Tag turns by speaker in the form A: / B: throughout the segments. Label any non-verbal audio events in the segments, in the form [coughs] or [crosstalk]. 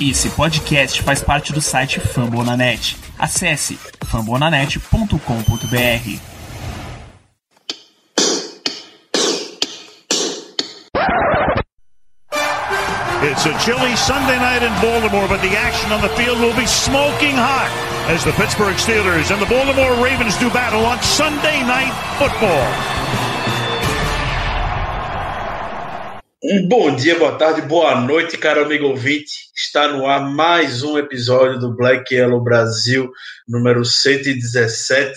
A: Esse podcast faz parte do site Fambonanet. Acesse fambonanet.com.br.
B: It's a chilly Sunday night in Baltimore, but the action on the field will be smoking hot as the Pittsburgh Steelers and the Baltimore Ravens do battle on Sunday Night Football.
C: Um bom dia, boa tarde, boa noite, caro amigo ouvinte. Está no ar mais um episódio do Black Yellow Brasil, número 117.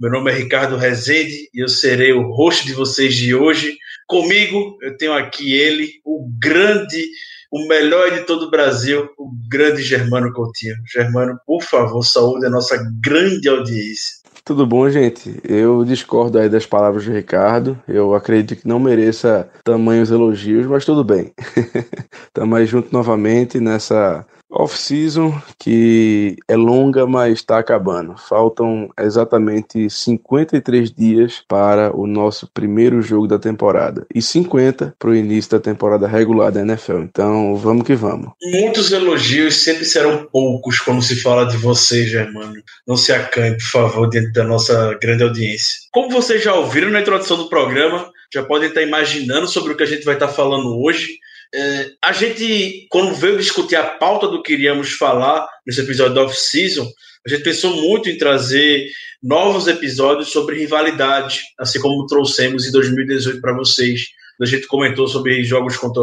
C: Meu nome é Ricardo Rezende e eu serei o host de vocês de hoje. Comigo, eu tenho aqui ele, o grande, o melhor editor do Brasil, o grande Germano Coutinho. Germano, por favor, saúde a nossa grande audiência.
D: Tudo bom, gente? Eu discordo aí das palavras do Ricardo. Eu acredito que não mereça tamanhos elogios, mas tudo bem. [laughs] Estamos aí junto novamente nessa Off-season que é longa, mas está acabando. Faltam exatamente 53 dias para o nosso primeiro jogo da temporada e 50 para o início da temporada regular da NFL. Então, vamos que vamos.
C: Muitos elogios sempre serão poucos quando se fala de você, Germano. Não se acanhe, por favor, diante da nossa grande audiência. Como vocês já ouviram na introdução do programa, já podem estar imaginando sobre o que a gente vai estar falando hoje. É, a gente, quando veio discutir a pauta do que iríamos falar nesse episódio da off-season, a gente pensou muito em trazer novos episódios sobre rivalidade, assim como trouxemos em 2018 para vocês. A gente comentou sobre jogos contra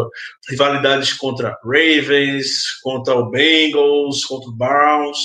C: rivalidades contra Ravens, contra o Bengals, contra o Browns.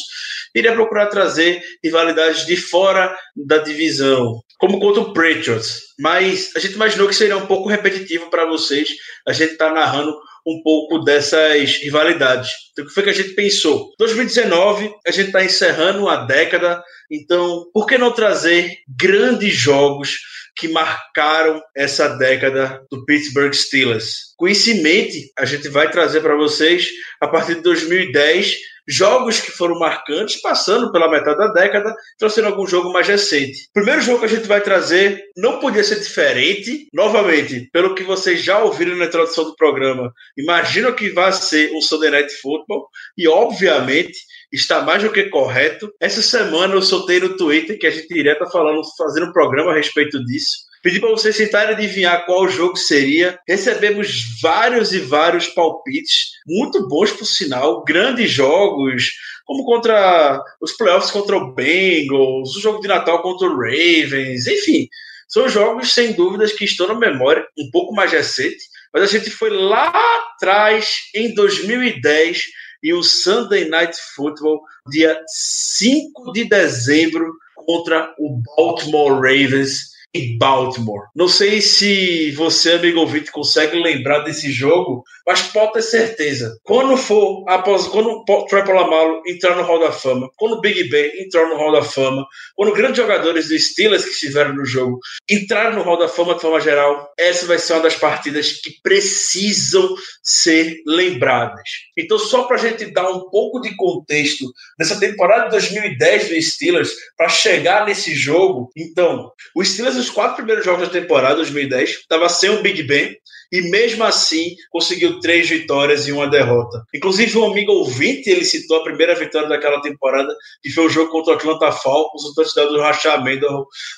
C: Iria procurar trazer rivalidades de fora da divisão, como contra o Patriots. Mas a gente imaginou que seria um pouco repetitivo para vocês a gente estar tá narrando um pouco dessas rivalidades. Então, o que foi que a gente pensou? 2019, a gente está encerrando uma década, então por que não trazer grandes jogos que marcaram essa década do Pittsburgh Steelers? Com isso em mente, a gente vai trazer para vocês, a partir de 2010, jogos que foram marcantes, passando pela metade da década, trazendo algum jogo mais recente. O primeiro jogo que a gente vai trazer não podia ser diferente, novamente, pelo que vocês já ouviram na introdução do programa. Imagino que vai ser um Sunday Night Football, e obviamente está mais do que correto. Essa semana eu soltei no Twitter que a gente iria estar falando, fazendo um programa a respeito disso. Pedi para vocês tentarem adivinhar qual jogo seria. Recebemos vários e vários palpites, muito bons por sinal, grandes jogos, como contra os playoffs contra o Bengals, o jogo de Natal contra o Ravens, enfim. São jogos, sem dúvidas, que estão na memória, um pouco mais recente, mas a gente foi lá atrás, em 2010, e o Sunday Night Football, dia 5 de dezembro, contra o Baltimore Ravens Baltimore. Não sei se você, amigo ouvinte, consegue lembrar desse jogo, mas pode ter certeza. Quando for, após, quando Troy entrar no Hall da Fama, quando o Big Ben entrar no Hall da Fama, quando grandes jogadores do Steelers que estiveram no jogo entrarem no Hall da Fama de forma geral, essa vai ser uma das partidas que precisam ser lembradas. Então, só para a gente dar um pouco de contexto nessa temporada de 2010 do Steelers, para chegar nesse jogo, então, o Steelers os quatro primeiros jogos da temporada 2010 estava sem o Big Ben e mesmo assim conseguiu três vitórias e uma derrota. Inclusive, um amigo ouvinte, ele citou a primeira vitória daquela temporada, que foi o jogo contra o Atlanta Falcons, o touchdown do Rashad Mendes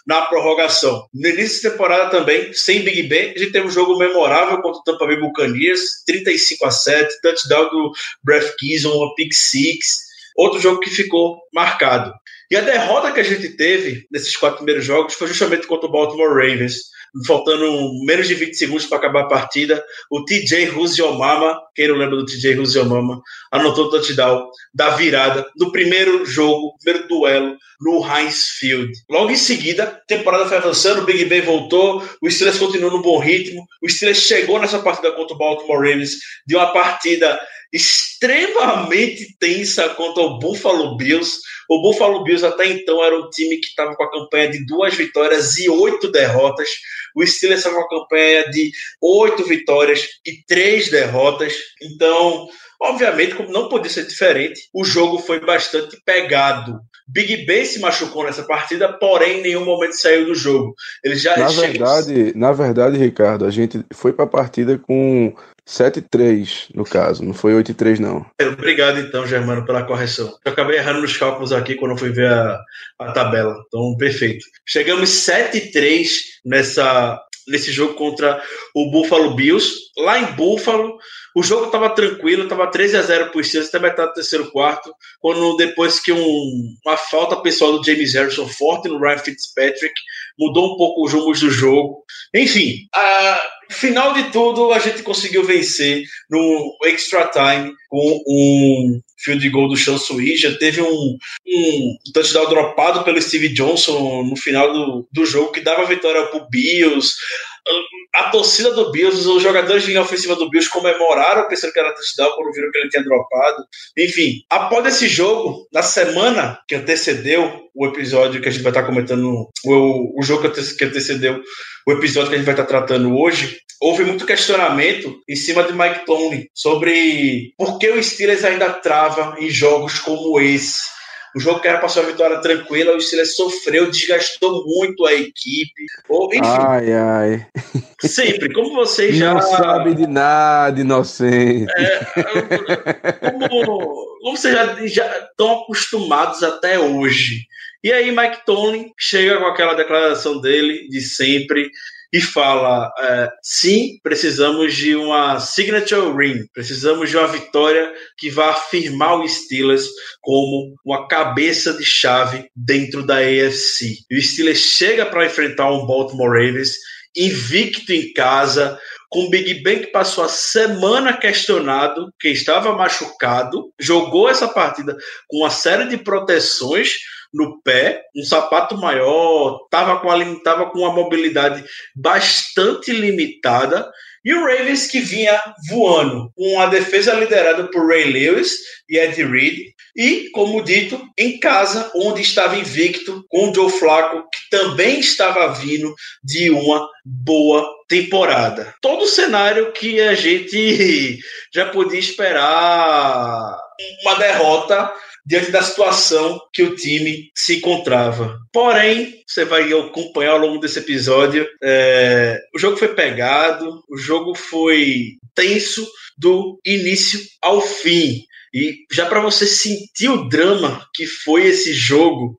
C: na prorrogação. No início da temporada também, sem Big Ben, a gente teve um jogo memorável contra o Tampa Bay Buccaneers, 35 a 7, touchdown do Brett Gison, uma pick six, outro jogo que ficou marcado. E a derrota que a gente teve nesses quatro primeiros jogos foi justamente contra o Baltimore Ravens. Faltando menos de 20 segundos para acabar a partida, o TJ Ruziomama, quem não lembra do TJ Ruziomama, anotou o touchdown da virada no primeiro jogo, primeiro duelo no Heinz Field. Logo em seguida, a temporada foi avançando, o Big Ben voltou, o Steelers continuou no bom ritmo, o Steelers chegou nessa partida contra o Baltimore Ravens de uma partida extremamente tensa contra o Buffalo Bills. O Buffalo Bills até então era um time que estava com a campanha de duas vitórias e oito derrotas. O Steelers estava com a campanha de oito vitórias e três derrotas. Então, Obviamente, como não podia ser diferente, o jogo foi bastante pegado. Big Ben se machucou nessa partida, porém em nenhum momento saiu do jogo. Ele já
D: na verdade, na verdade, Ricardo, a gente foi para a partida com 7-3, no caso, não foi 8-3, não.
C: Obrigado, então, Germano, pela correção. Eu acabei errando nos cálculos aqui quando eu fui ver a, a tabela. Então, perfeito. Chegamos 7-3 nessa, nesse jogo contra o Buffalo Bills. Lá em Buffalo, o jogo estava tranquilo, estava 13 a 0 por Steelers até metade do terceiro quarto, quando depois que um, uma falta pessoal do James Harrison forte no Ryan Fitzpatrick mudou um pouco os rumos do jogo. Enfim, a, final de tudo a gente conseguiu vencer no extra time com um field goal do Sean Já teve um, um touchdown dropado pelo Steve Johnson no final do, do jogo que dava vitória para o Bills a torcida do Bills, os jogadores de linha ofensiva do Bills comemoraram pensando que era touchdown quando viram que ele tinha dropado. Enfim, após esse jogo, na semana que antecedeu o episódio que a gente vai estar comentando, o, o jogo que antecedeu o episódio que a gente vai estar tratando hoje, houve muito questionamento em cima de Mike Tomlin sobre por que o Steelers ainda trava em jogos como esse o jogo que era para ser uma vitória tranquila, o Steelers sofreu, desgastou muito a equipe. Ou, enfim,
D: ai, ai.
C: Sempre, como vocês [laughs] já.
D: Não sabe de nada, inocente.
C: É, como, como vocês já, já estão acostumados até hoje. E aí, Mike Tomlin chega com aquela declaração dele de sempre e fala: é, sim, precisamos de uma signature ring, precisamos de uma vitória que vá afirmar o Steelers como uma cabeça de chave dentro da AFC. E o Steelers chega para enfrentar um Baltimore Ravens invicto em casa, com Big Ben que passou a semana questionado, que estava machucado, jogou essa partida com uma série de proteções no pé, um sapato maior, estava com, tava com uma mobilidade bastante limitada. E o Ravens que vinha voando, com a defesa liderada por Ray Lewis e Ed Reed, e, como dito, em casa, onde estava invicto, com o Joe Flacco, que também estava vindo de uma boa temporada. Todo o cenário que a gente [laughs] já podia esperar uma derrota diante da situação que o time se encontrava. Porém, você vai acompanhar ao longo desse episódio, é, o jogo foi pegado, o jogo foi tenso do início ao fim. E já para você sentir o drama que foi esse jogo,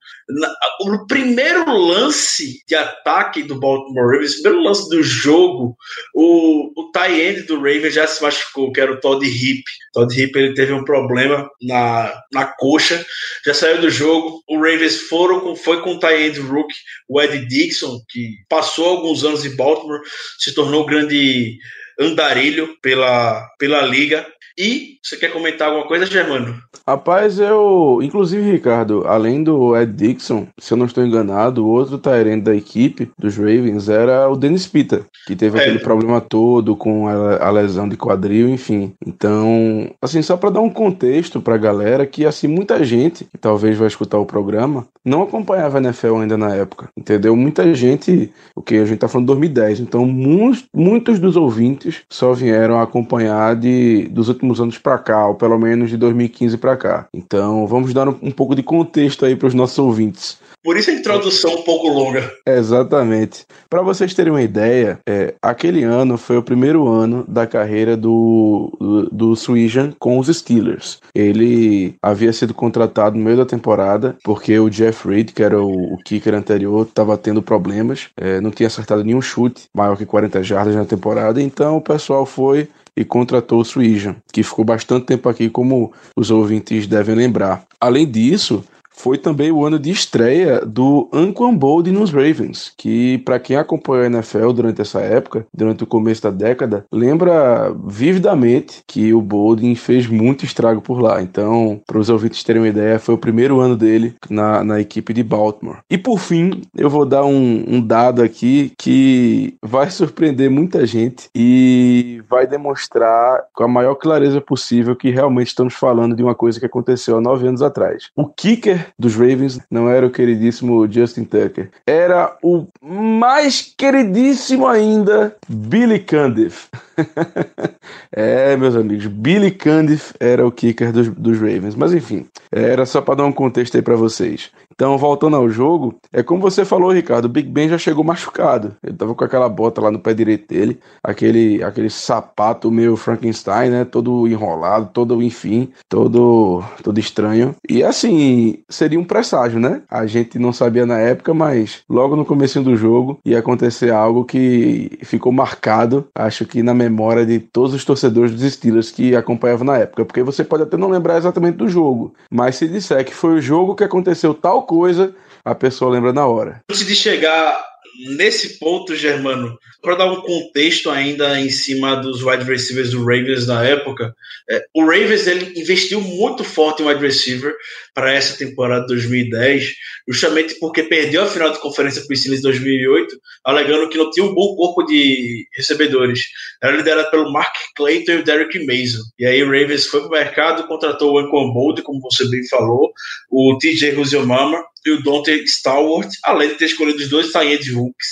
C: o primeiro lance de ataque do Baltimore Ravens, o primeiro lance do jogo, o, o tie end do Ravens já se machucou, que era o Todd Hip. Todd Hip ele teve um problema na, na coxa, já saiu do jogo. O Ravens foram com, foi com o tie end Rook, o Ed Dixon, que passou alguns anos em Baltimore, se tornou grande andarilho pela, pela liga. E você quer comentar alguma coisa, Germano?
D: Rapaz, eu. Inclusive, Ricardo, além do Ed Dixon, se eu não estou enganado, o outro Tyrant da equipe dos Ravens era o Dennis Pita, que teve é. aquele problema todo com a, a, lesão de quadril, enfim. Então, assim, só para dar um contexto pra galera que, assim, muita gente que talvez vai escutar o programa não acompanhava a NFL ainda na época, entendeu? Muita gente, o que a gente tá falando de 2010, então muitos, muitos dos ouvintes só vieram acompanhar de, dos últimos últimos anos para cá, ou pelo menos de 2015 para cá. Então, vamos dar um pouco de contexto aí para os nossos ouvintes.
C: Por isso a introdução um pouco longa.
D: Exatamente. Para vocês terem uma ideia, é, aquele ano foi o primeiro ano da carreira do, do, do Swijan com os Steelers. Ele havia sido contratado no meio da temporada porque o Jeff Reed, que era o, o kicker anterior, estava tendo problemas, é, não tinha acertado nenhum chute maior que 40 jardas na temporada, então o pessoal foi e contratou o Suijan, que ficou bastante tempo aqui, como os ouvintes devem lembrar. Além disso, foi também o ano de estreia do Anquan Bold nos Ravens, que para quem acompanhou a NFL durante essa época, durante o começo da década, lembra vividamente que o Boldin fez muito estrago por lá. Então, para os ouvintes terem uma ideia, foi o primeiro ano dele na, na equipe de Baltimore. E por fim, eu vou dar um, um dado aqui que vai surpreender muita gente e vai demonstrar com a maior clareza possível que realmente estamos falando de uma coisa que aconteceu há nove anos atrás. O kicker dos Ravens não era o queridíssimo Justin Tucker. Era o mais queridíssimo ainda, Billy Cundiff. [laughs] é, meus amigos, Billy Cundiff era o kicker dos, dos Ravens. Mas enfim, era só para dar um contexto aí para vocês. Então, voltando ao jogo, é como você falou, Ricardo, o Big Ben já chegou machucado. Ele tava com aquela bota lá no pé direito dele, aquele, aquele sapato meio Frankenstein, né? Todo enrolado, todo, enfim, todo, todo estranho. E assim, seria um presságio, né? A gente não sabia na época, mas logo no começo do jogo ia acontecer algo que ficou marcado, acho que na memória de todos os torcedores dos Steelers que acompanhavam na época. Porque você pode até não lembrar exatamente do jogo, mas se disser que foi o jogo que aconteceu tal coisa, a pessoa lembra na hora.
C: Antes de chegar nesse ponto, Germano, para dar um contexto ainda em cima dos wide receivers do Ravens na época, é, o Ravens ele investiu muito forte em wide receiver para essa temporada de 2010, justamente porque perdeu a final de conferência para o Steelers em 2008, alegando que não tinha um bom corpo de recebedores. Era liderado pelo Mark Clayton e o Derek Mason. E aí o Ravens foi para o mercado, contratou o Anquan Bold, como você bem falou, o TJ Ruziomama e o Dante Stallworth, além de ter escolhido os dois de Hooks,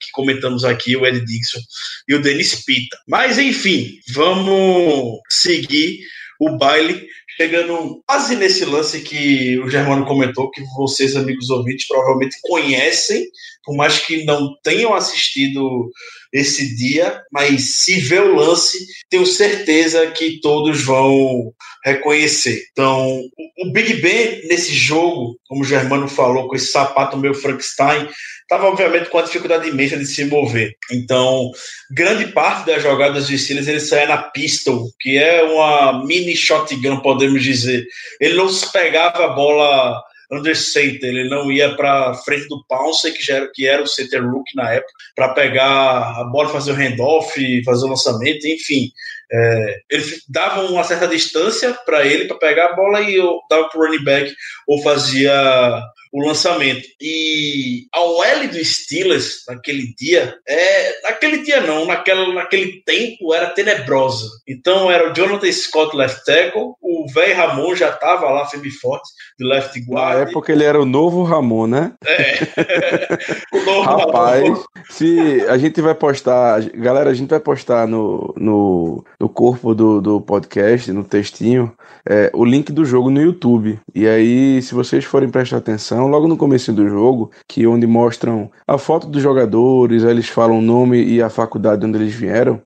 C: que comentamos aqui, o Ed Dixon e o Dennis Pita. Mas enfim, vamos seguir o baile chegando quase nesse lance que o Germano comentou, que vocês, amigos ouvintes, provavelmente conhecem, por mais que não tenham assistido esse dia, mas se vê o lance, tenho certeza que todos vão reconhecer. Então, o Big Ben nesse jogo, como o Germano falou, com esse sapato meio Frankenstein, estava obviamente com a dificuldade imensa de se mover. Então, grande parte das jogadas de Steelers ele saia na pistol, que é uma mini shotgun, podemos dizer. Ele não se pegava a bola under center, ele não ia para frente do Pounce, que, já era, que era o center rookie na época, para pegar a bola, fazer o handoff, fazer o lançamento, enfim. É, ele dava uma certa distância para ele para pegar a bola e eu dava para o running back ou fazia o lançamento. E a OL do Steelers naquele dia, é, naquele dia não, naquela, naquele tempo era tenebrosa. Então era o Jonathan Scott left tackle, o velho Ramon já estava lá firme forte de left guard.
D: Na época ele era o novo Ramon, né?
C: É. [laughs]
D: o novo Rapaz, Ramon. se a gente vai postar, galera, a gente vai postar no, no, no corpo do, do podcast, no textinho, é, o link do jogo no YouTube. E aí, se vocês forem prestar atenção, logo no começo do jogo, que onde mostram a foto dos jogadores, eles falam o nome e a faculdade onde eles vieram.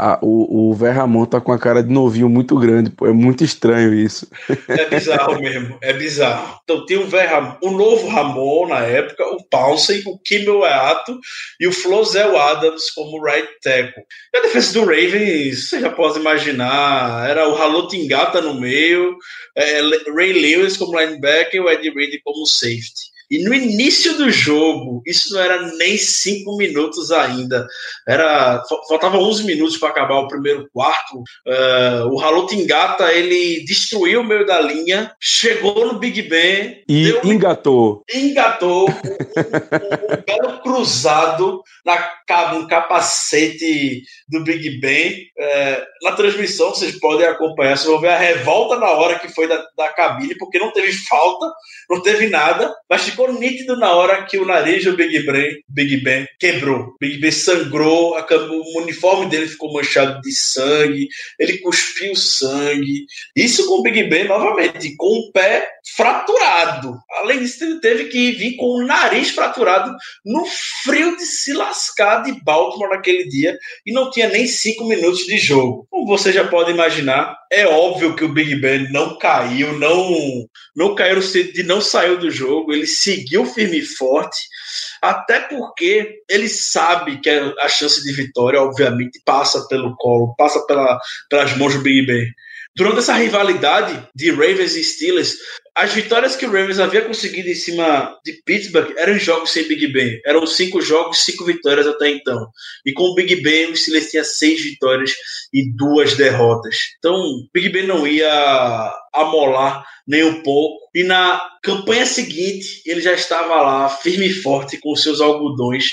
D: Ah, o, o Verramon tá com a cara de novinho muito grande, pô. É muito estranho isso.
C: É bizarro [laughs] mesmo, é bizarro. Então tem o Verramon, o novo Ramon na época, o Pouncey, o Kimmel Eato e o Flozel Adams como right tackle. E a defesa do Ravens, você já pode imaginar, era o Halotingata no meio, é, Ray Lewis como linebacker e o Ed Reed como safety. E no início do jogo, isso não era nem cinco minutos ainda. Era faltava 11 minutos para acabar o primeiro quarto. Uh, o Halotingata ele destruiu o meio da linha, chegou no Big Ben
D: e engatou.
C: Engatou um, um, um belo cruzado na um capacete do Big Ben. Uh, na transmissão vocês podem acompanhar, vocês vão ver a revolta na hora que foi da, da cabine, porque não teve falta, não teve nada, mas ficou nítido na hora que o nariz do Big Ben, Big Ben quebrou. Big Ben sangrou, a, o uniforme dele ficou manchado de sangue, ele cuspiu sangue. Isso com o Big Ben, novamente, com o pé fraturado. Além disso, ele teve que vir com o nariz fraturado no frio de se lascar de Baltimore naquele dia e não tinha nem cinco minutos de jogo. Como você já pode imaginar, é óbvio que o Big Ben não caiu, não, não caiu de não saiu do jogo, ele se seguiu firme e forte, até porque ele sabe que a chance de vitória, obviamente, passa pelo colo, passa pela, pelas mãos do Big Ben. Durante essa rivalidade de Ravens e Steelers, as vitórias que o Ravens havia conseguido em cima de Pittsburgh eram jogos sem Big Ben. Eram cinco jogos, cinco vitórias até então. E com o Big Ben, o Steelers tinha seis vitórias e duas derrotas. Então, Big Ben não ia amolar nem um pouco. E na campanha seguinte, ele já estava lá, firme e forte, com seus algodões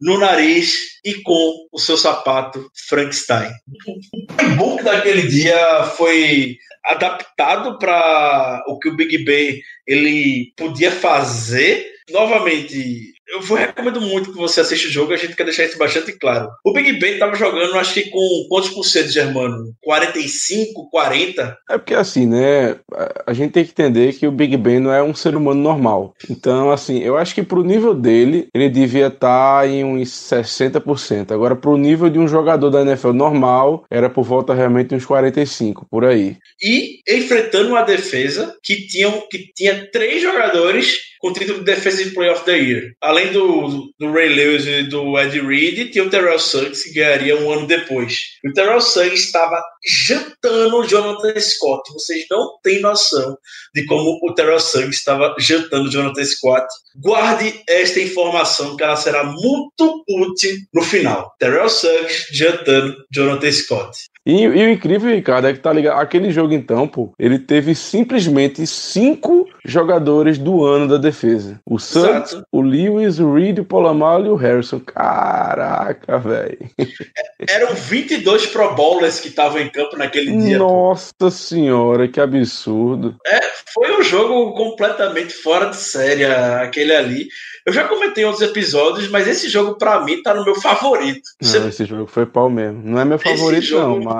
C: no nariz e com o seu sapato Frankenstein. O playbook daquele dia foi adaptado para o que o Big Ben ele podia fazer. Novamente, eu vou, recomendo muito que você assista o jogo, a gente quer deixar isso bastante claro. O Big Ben estava jogando, acho que com quantos por cento, Germano? 45, 40?
D: É porque assim, né? A gente tem que entender que o Big Ben não é um ser humano normal. Então, assim, eu acho que pro nível dele, ele devia estar tá em uns 60%. Agora, pro nível de um jogador da NFL normal, era por volta realmente uns 45, por aí.
C: E enfrentando uma defesa que, tinham, que tinha três jogadores com o título de Defensive Player of the Year. Além do, do Ray Lewis e do Ed Reed, tinha o Terrell Suggs, que ganharia um ano depois. O Terrell Suggs estava jantando o Jonathan Scott. Vocês não têm noção de como o Terrell Suggs estava jantando o Jonathan Scott. Guarde esta informação, que ela será muito útil no final. Terrell Suggs jantando Jonathan Scott.
D: E, e, o incrível, Ricardo, é que tá ligado. Aquele jogo, então, pô, ele teve simplesmente cinco jogadores do ano da defesa: o Santos, o Lewis, o Reed, o Polamalu e o Harrison. Caraca, velho. [laughs]
C: Eram 22 Pro Bowlers que estavam em campo naquele dia.
D: Nossa pô. senhora, que absurdo.
C: É, foi um jogo completamente fora de série, aquele ali. Eu já comentei em outros episódios, mas esse jogo, para mim, tá no meu favorito.
D: Não, Você... esse jogo foi pau mesmo. Não é meu favorito, jogo, não, mas.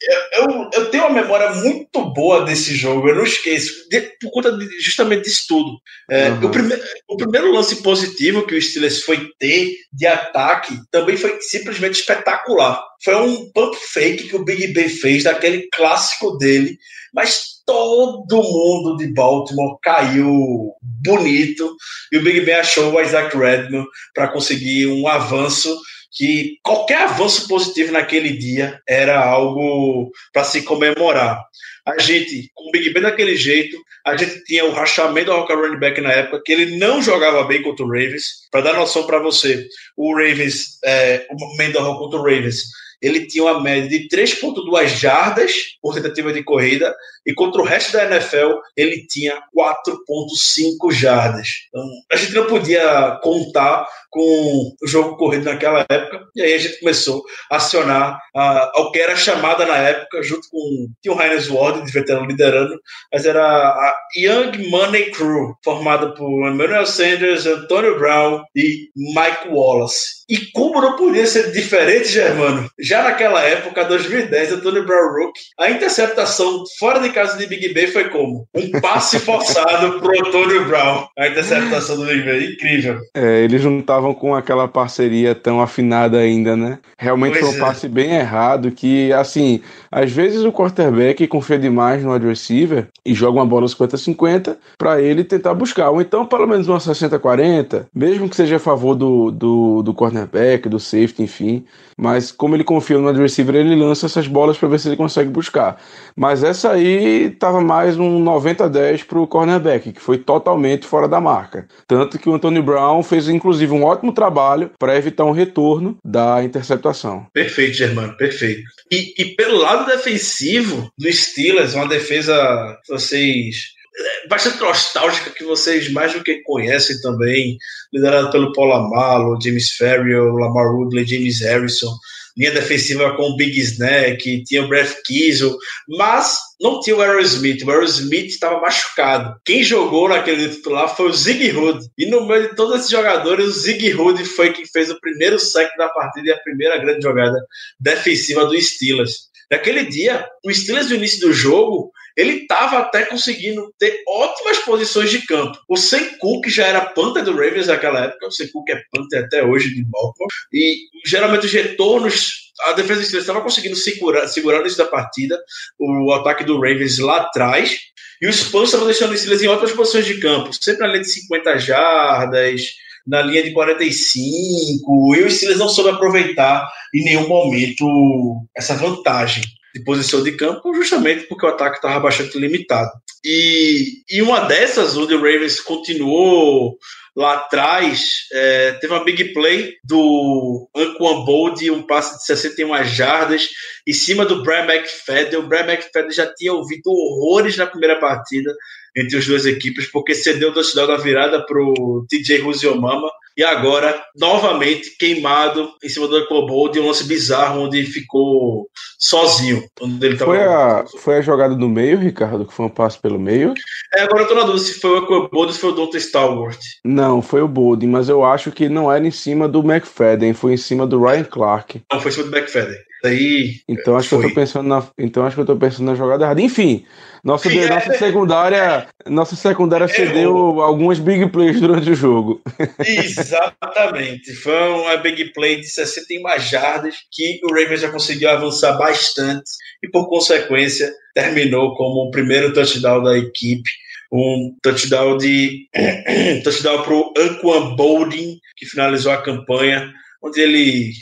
C: Eu, eu, eu, tenho uma memória muito boa desse jogo, eu não esqueço, de, por conta de, justamente disso tudo. É, uhum. o, prime, o primeiro lance positivo que o Steelers foi ter de ataque também foi simplesmente espetacular. Foi um pump fake que o Big Ben fez, daquele clássico dele, mas todo mundo de Baltimore caiu bonito e o Big Ben achou o Isaac Redman para conseguir um avanço que qualquer avanço positivo naquele dia era algo para se comemorar. A gente, com o Big Ben daquele jeito, a gente tinha o rachamento do Rocker Running Back na época, que ele não jogava bem contra o Ravens. Para dar noção para você, o Ravens, é, o Mendoza contra o Ravens, ele tinha uma média de 3,2 jardas por tentativa de corrida, e contra o resto da NFL, ele tinha 4,5 jardas. Então, a gente não podia contar com o jogo corrido naquela época, e aí a gente começou a acionar a, o que era chamada na época, junto com tinha o Heinz Ward, de veterano liderando, mas era a Young Money Crew, formada por Emmanuel Sanders, Antonio Brown e Mike Wallace. E como não podia ser diferente, Germano, já naquela época, 2010, Antonio Brown Rook, a interceptação fora de casa de Big Ben foi como? Um passe forçado pro Antonio Brown. A interceptação do Big Ben, incrível.
D: É, eles não estavam com aquela parceria tão afinada ainda, né? Realmente pois foi um é. passe bem errado que, assim, às vezes o quarterback confia demais no wide receiver e joga uma bola 50-50 para ele tentar buscar. Ou então, pelo menos uma 60-40, mesmo que seja a favor do, do, do cornerback, do safety, enfim. Mas como ele confia no wide receiver, ele lança essas bolas para ver se ele consegue buscar. Mas essa aí tava mais um 90-10 pro cornerback, que foi totalmente fora da marca. Tanto que o Anthony Brown fez inclusive um ótimo trabalho para evitar um retorno da interceptação.
C: Perfeito, Germano, perfeito. E, e pelo lado defensivo do Steelers, uma defesa vocês é, bastante nostálgica que vocês mais do que conhecem também, liderada pelo Paul Amalo, James Ferrier, Lamar Woodley, James Harrison, linha defensiva com o Big Snack, tinha o Brett Kiesel, mas não tinha o Aerosmith. O Aerosmith estava machucado. Quem jogou naquele titular foi o Zig Hood. E no meio de todos esses jogadores, o Zig Hood foi quem fez o primeiro saque da partida e a primeira grande jogada defensiva do Steelers. Naquele dia, o Steelers no início do jogo ele estava até conseguindo ter ótimas posições de campo. O Sam Cook já era Panther do Ravens naquela época, o Sam Cook é Panther até hoje de Baltimore, e geralmente os retornos a defesa do Steelers estava conseguindo segurar, segurar início da partida o ataque do Ravens lá atrás, e o Spurs estava deixando o Steelers em ótimas posições de campo, sempre na linha de 50 jardas, na linha de 45, e o Steelers não soube aproveitar em nenhum momento essa vantagem de posição de campo, justamente porque o ataque estava bastante limitado. E, e uma dessas, onde o Ravens continuou lá atrás, é, teve uma big play do Anquan Bold, um passe de 61 jardas, em cima do Brian McFadden. O Brian McFadden já tinha ouvido horrores na primeira partida, entre as duas equipes, porque cedeu o touchdown da virada para o TJ Ruziomama e agora, novamente, queimado em cima do Ecobold de um lance bizarro onde ficou sozinho. Onde ele
D: foi, a, foi a jogada do meio, Ricardo, que foi um passo pelo meio?
C: É, agora eu tô na dúvida se foi o Ecobold ou se foi o Dr. Stalwart.
D: Não, foi o Boldin, mas eu acho que não era em cima do McFadden, foi em cima do Ryan Clark.
C: Não, foi em cima do McFadden. Aí,
D: então acho foi. que eu tô pensando na, então acho que eu tô pensando na jogada errada. Enfim, nossa, nossa é, secundária, nossa secundária cedeu algumas big plays durante o jogo.
C: Exatamente. Foi uma big play de 61 jardas que o Ravens já conseguiu avançar bastante e por consequência terminou como o primeiro touchdown da equipe um touchdown de [clears throat] touchdown para o Anquan Bolding, que finalizou a campanha onde ele.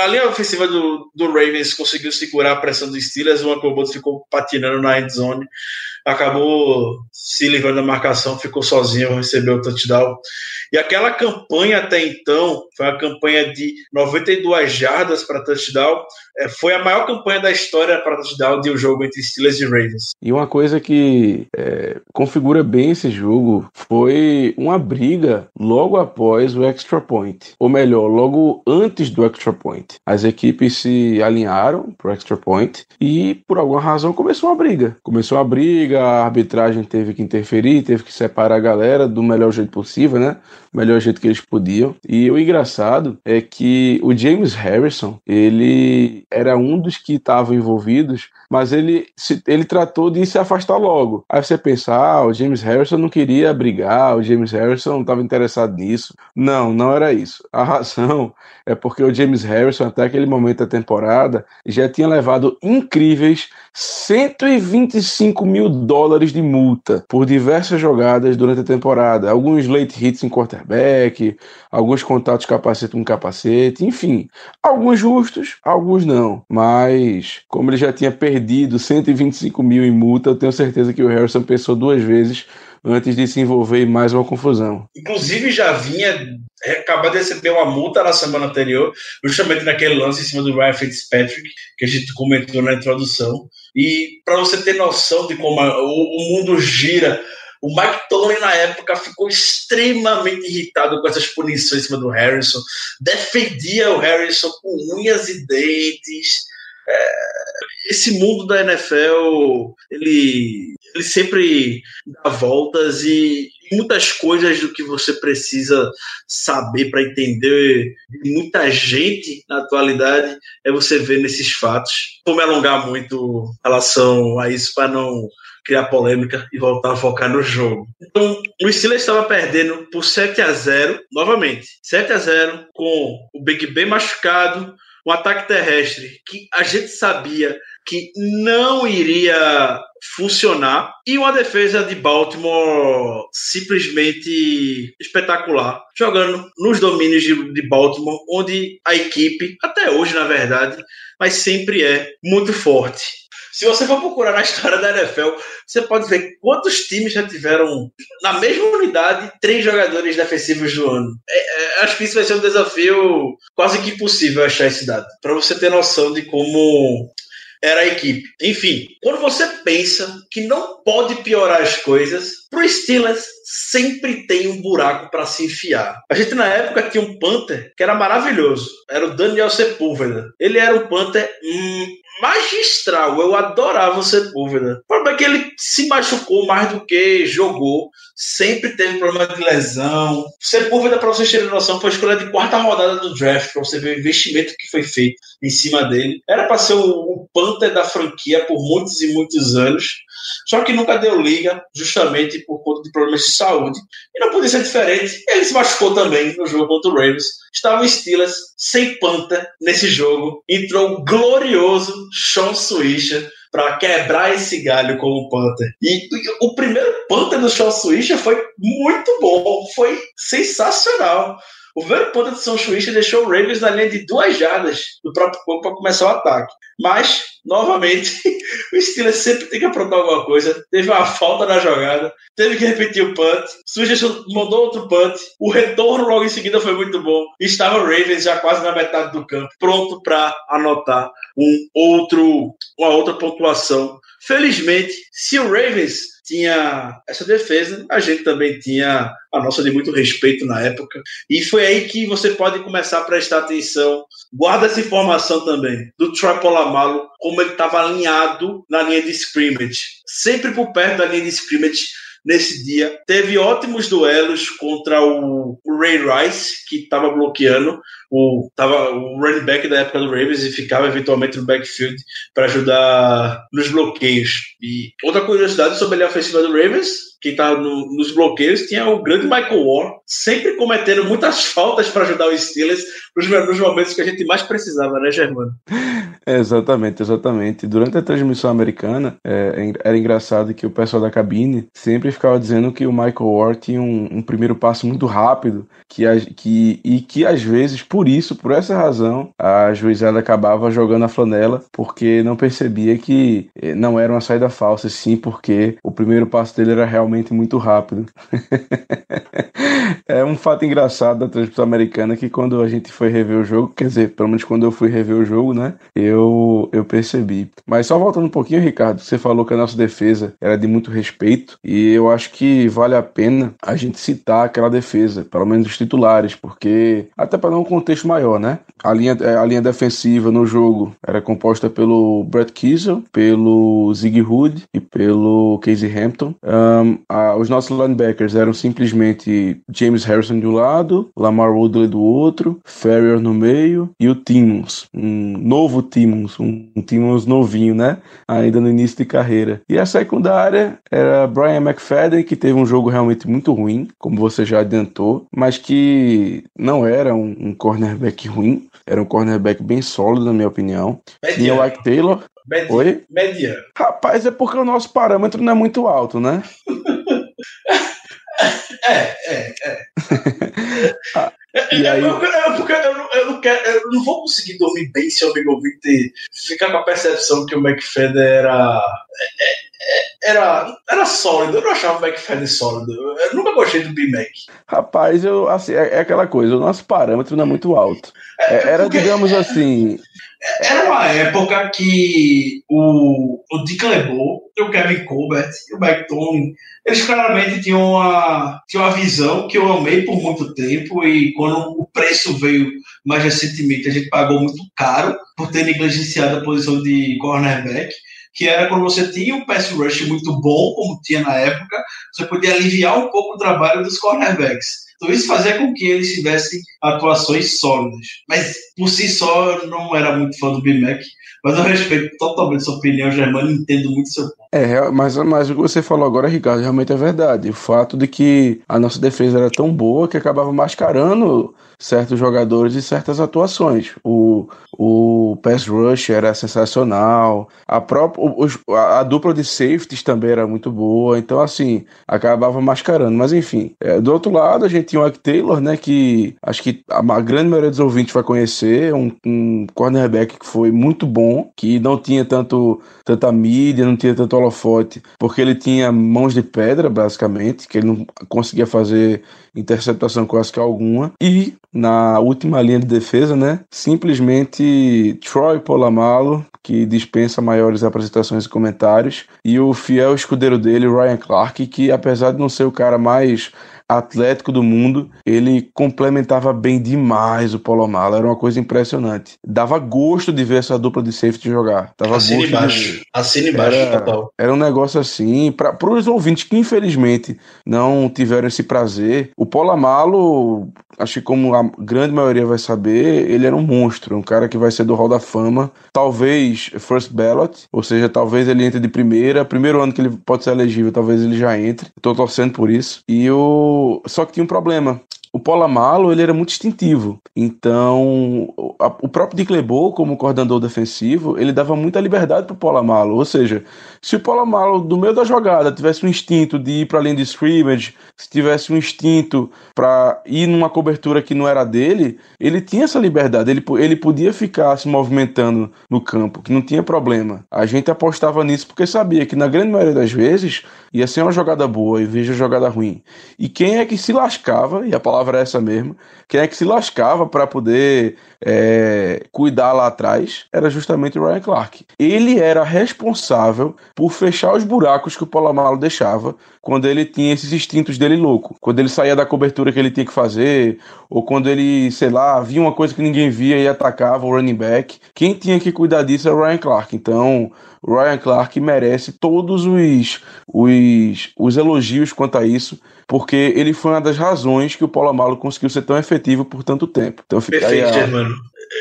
C: A linha ofensiva do, do Ravens conseguiu segurar a pressão dos Steelers, o Uncle ficou patinando na end zone, acabou se livrando da marcação, ficou sozinho, recebeu o touchdown. E aquela campanha até então, foi uma campanha de 92 jardas para touchdown, é, foi a maior campanha da história para touchdown de um jogo entre Steelers e Ravens.
D: E uma coisa que é, configura bem esse jogo foi uma briga logo após o extra point, ou melhor, logo antes do extra point. As equipes se alinharam para o extra point e por alguma razão começou uma briga. Começou uma briga, a arbitragem teve que interferir, teve que separar a galera do melhor jeito possível, né? melhor jeito que eles podiam. E o engraçado é que o James Harrison, ele era um dos que estavam envolvidos, mas ele, ele tratou de se afastar logo. Aí você pensa, ah, o James Harrison não queria brigar, o James Harrison não estava interessado nisso. Não, não era isso. A razão é porque o James Harrison, até aquele momento da temporada, já tinha levado incríveis 125 mil dólares de multa por diversas jogadas durante a temporada. Alguns late hits em quarterback, alguns contatos capacete com capacete, enfim. Alguns justos, alguns não. Mas, como ele já tinha perdido 125 mil em multa, eu tenho certeza que o Harrison pensou duas vezes antes de se envolver em mais uma confusão.
C: Inclusive, já vinha acabou de receber uma multa na semana anterior, justamente naquele lance em cima do Ryan Fitzpatrick, que a gente comentou na introdução. E para você ter noção de como a, o, o, mundo gira, o Mike Tony na época ficou extremamente irritado com essas punições em cima do Harrison, defendia o Harrison com unhas e dentes. É, esse mundo da NFL, ele, ele sempre dá voltas e muitas coisas do que você precisa saber para entender de muita gente na atualidade é você ver nesses fatos. Vou me alongar muito em relação a isso para não criar polêmica e voltar a focar no jogo. Então, o Steelers estava perdendo por 7 a 0 novamente. 7 a 0 com o Big Ben machucado, um ataque terrestre que a gente sabia que não iria funcionar e uma defesa de Baltimore simplesmente espetacular, jogando nos domínios de, Baltimore, onde a equipe, até hoje na verdade, mas sempre é muito forte. Se você for procurar na história da NFL, você pode ver quantos times já tiveram na mesma unidade três jogadores defensivos do ano. É, é, acho que isso vai ser um desafio quase que impossível achar esse dado. Para você ter noção de como era a equipe. Enfim, quando você pensa que não pode piorar as coisas, pro Steelers sempre tem um buraco para se enfiar. A gente na época tinha um Panther que era maravilhoso, era o Daniel Sepúlveda. Ele era um Panther hum, magistral. Eu adorava o Sepúlveda. O problema é que ele se machucou mais do que jogou. Sempre teve problema de lesão. Sepúlveda, para vocês terem noção, foi escolha de quarta rodada do draft, para você ver o investimento que foi feito em cima dele. Era para ser o, o Panther da franquia por muitos e muitos anos. Só que nunca deu liga, justamente por conta de problemas de saúde. E não podia ser diferente. Ele se machucou também no jogo contra o Ravens. Estava o Steelers sem Panther nesse jogo. Entrou o glorioso Sean Swisher para quebrar esse galho como Panther. E o primeiro Panther do Sean Swisher foi muito bom, foi sensacional. O primeiro ponto de São Chuícha deixou o Ravens na linha de duas jardas do próprio corpo para começar o ataque. Mas, novamente, [laughs] o Steelers sempre tem que aprontar alguma coisa. Teve uma falta na jogada, teve que repetir o punt. Suggestion mandou outro punt. O retorno logo em seguida foi muito bom. Estava o Ravens já quase na metade do campo, pronto para anotar um outro, uma outra pontuação. Felizmente, se o Ravens tinha essa defesa, a gente também tinha a nossa de muito respeito na época. E foi aí que você pode começar a prestar atenção. Guarda essa informação também do Troy Polamalu, como ele estava alinhado na linha de scrimmage, sempre por perto da linha de scrimmage nesse dia. Teve ótimos duelos contra o, Ray Rice, que estava bloqueando o, tava, o running back da época do Ravens e ficava eventualmente no backfield para ajudar nos bloqueios. E outra curiosidade sobre a ofensiva do Ravens, que estava no, nos bloqueios, tinha o grande Michael Warren, sempre cometendo muitas [laughs] faltas para ajudar os Steelers nos, nos momentos que a gente mais precisava, né, Germano? [laughs]
D: exatamente, exatamente. Durante a transmissão americana, é, era engraçado que o pessoal da cabine sempre ficava dizendo que o Michael Ward tinha um, um primeiro passo muito rápido que, que, e que às vezes, por isso, por essa razão, a juizada acabava jogando a flanela porque não percebia que eh, não era uma saída falsa, sim porque o primeiro passo dele era realmente muito rápido. [laughs] é um fato engraçado da transmissão americana que quando a gente foi rever o jogo, quer dizer, pelo menos quando eu fui rever o jogo, né, eu, eu percebi. Mas só voltando um pouquinho, Ricardo, você falou que a nossa defesa era de muito respeito e eu acho que vale a pena a gente citar aquela defesa, pelo menos os titulares, porque até para dar um contexto maior, né? A linha, a linha defensiva no jogo era composta pelo Brett Kiesel, pelo Zig Hood e pelo Casey Hampton. Um, a, os nossos linebackers eram simplesmente James Harrison de um lado, Lamar Woodley do outro, Ferrier no meio e o Timmons, um novo Timmons, um, um Timmons novinho, né? Ainda no início de carreira. E a secundária era Brian McFadden, que teve um jogo realmente muito ruim, como você já adiantou, mas que não era um, um cornerback ruim, era um cornerback bem sólido, na minha opinião. Tinha o Ike Taylor.
C: Mediano. Oi? Mediano.
D: Rapaz, é porque o nosso parâmetro não é muito alto, né? [laughs]
C: é, é, é. ah, [laughs] e é, aí... É porque eu, não, eu, não quero, eu não vou conseguir dormir bem se o amigo ouvinte ficar com a percepção que o McFadden era. É, era, era sólido, eu não achava o McFadden sólido. Eu nunca gostei do B-Mac.
D: Rapaz, eu, assim, é, é, aquela coisa, o nosso parâmetro não é muito alto. É, era, porque, digamos assim.
C: Era uma época que o, o Dick LeBeau, o Kevin Colbert e o Mike Tony, eles claramente tinham uma, tinham uma visão que eu amei por muito tempo e quando o preço veio mais recentemente, a gente pagou muito caro por ter negligenciado a posição de cornerback que era quando você tinha um pass rush muito bom, como tinha na época, você podia aliviar um pouco o trabalho dos cornerbacks. Então isso fazia com que eles tivessem atuações sólidas. Mas por si só eu não era muito fã do B-Mac, mas eu respeito totalmente sua opinião, Germano, entendo muito seu ponto.
D: É, mas, mas o que você falou agora, Ricardo, realmente é verdade. O fato de que a nossa defesa era tão boa que acabava mascarando certos jogadores e certas atuações. O, o pass rush era sensacional, a, própria, o, a, a, dupla de safeties também era muito boa, então assim, acabava mascarando. Mas enfim, é, do outro lado a gente tinha o Ike Taylor, né, que acho que a, a grande maioria dos ouvintes vai conhecer, um, um cornerback que foi muito bom, que não tinha tanto tanta mídia, não tinha tanto holofote, porque ele tinha mãos de pedra, basicamente, que ele não conseguia fazer interceptação quase que alguma. E na última linha de defesa, né, simplesmente Troy Polamalo, que dispensa maiores apresentações e comentários, e o fiel escudeiro dele, Ryan Clark, que apesar de não ser o cara mais atlético do mundo, ele complementava bem demais o Polomalo, era uma coisa impressionante. Dava gosto de ver essa dupla de safety jogar. Dava
C: Assina
D: gosto
C: embaixo. Assina embaixo,
D: era,
C: total.
D: Era um negócio assim, para os ouvintes que infelizmente não tiveram esse prazer, o Polomalo, acho que como a grande maioria vai saber, ele era um monstro, um cara que vai ser do Hall da Fama, talvez first ballot, ou seja, talvez ele entre de primeira, primeiro ano que ele pode ser elegível, talvez ele já entre. Tô torcendo por isso. E o só que tinha um problema o Polamalo ele era muito instintivo. Então, o próprio Dick LeBeau, como coordenador defensivo, ele dava muita liberdade para o Polamalo. Ou seja, se o Polamalo, no meio da jogada, tivesse um instinto de ir para além de scrimmage, se tivesse um instinto para ir numa cobertura que não era dele, ele tinha essa liberdade. Ele, ele podia ficar se movimentando no campo, que não tinha problema. A gente apostava nisso porque sabia que, na grande maioria das vezes, ia ser uma jogada boa e veja jogada ruim. E quem é que se lascava, e a palavra palavra é essa mesmo. Quem é que se lascava para poder é, cuidar lá atrás era justamente o Ryan Clark. Ele era responsável por fechar os buracos que o Polamalu deixava quando ele tinha esses instintos dele louco. Quando ele saía da cobertura que ele tinha que fazer, ou quando ele, sei lá, via uma coisa que ninguém via e atacava o running back. Quem tinha que cuidar disso era o Ryan Clark. Então, o Ryan Clark merece todos os, os, os elogios quanto a isso, porque ele foi uma das razões que o Polamalu conseguiu ser tão efetivo por tanto tempo. Então,
C: fica Perfeito, aí a... mano.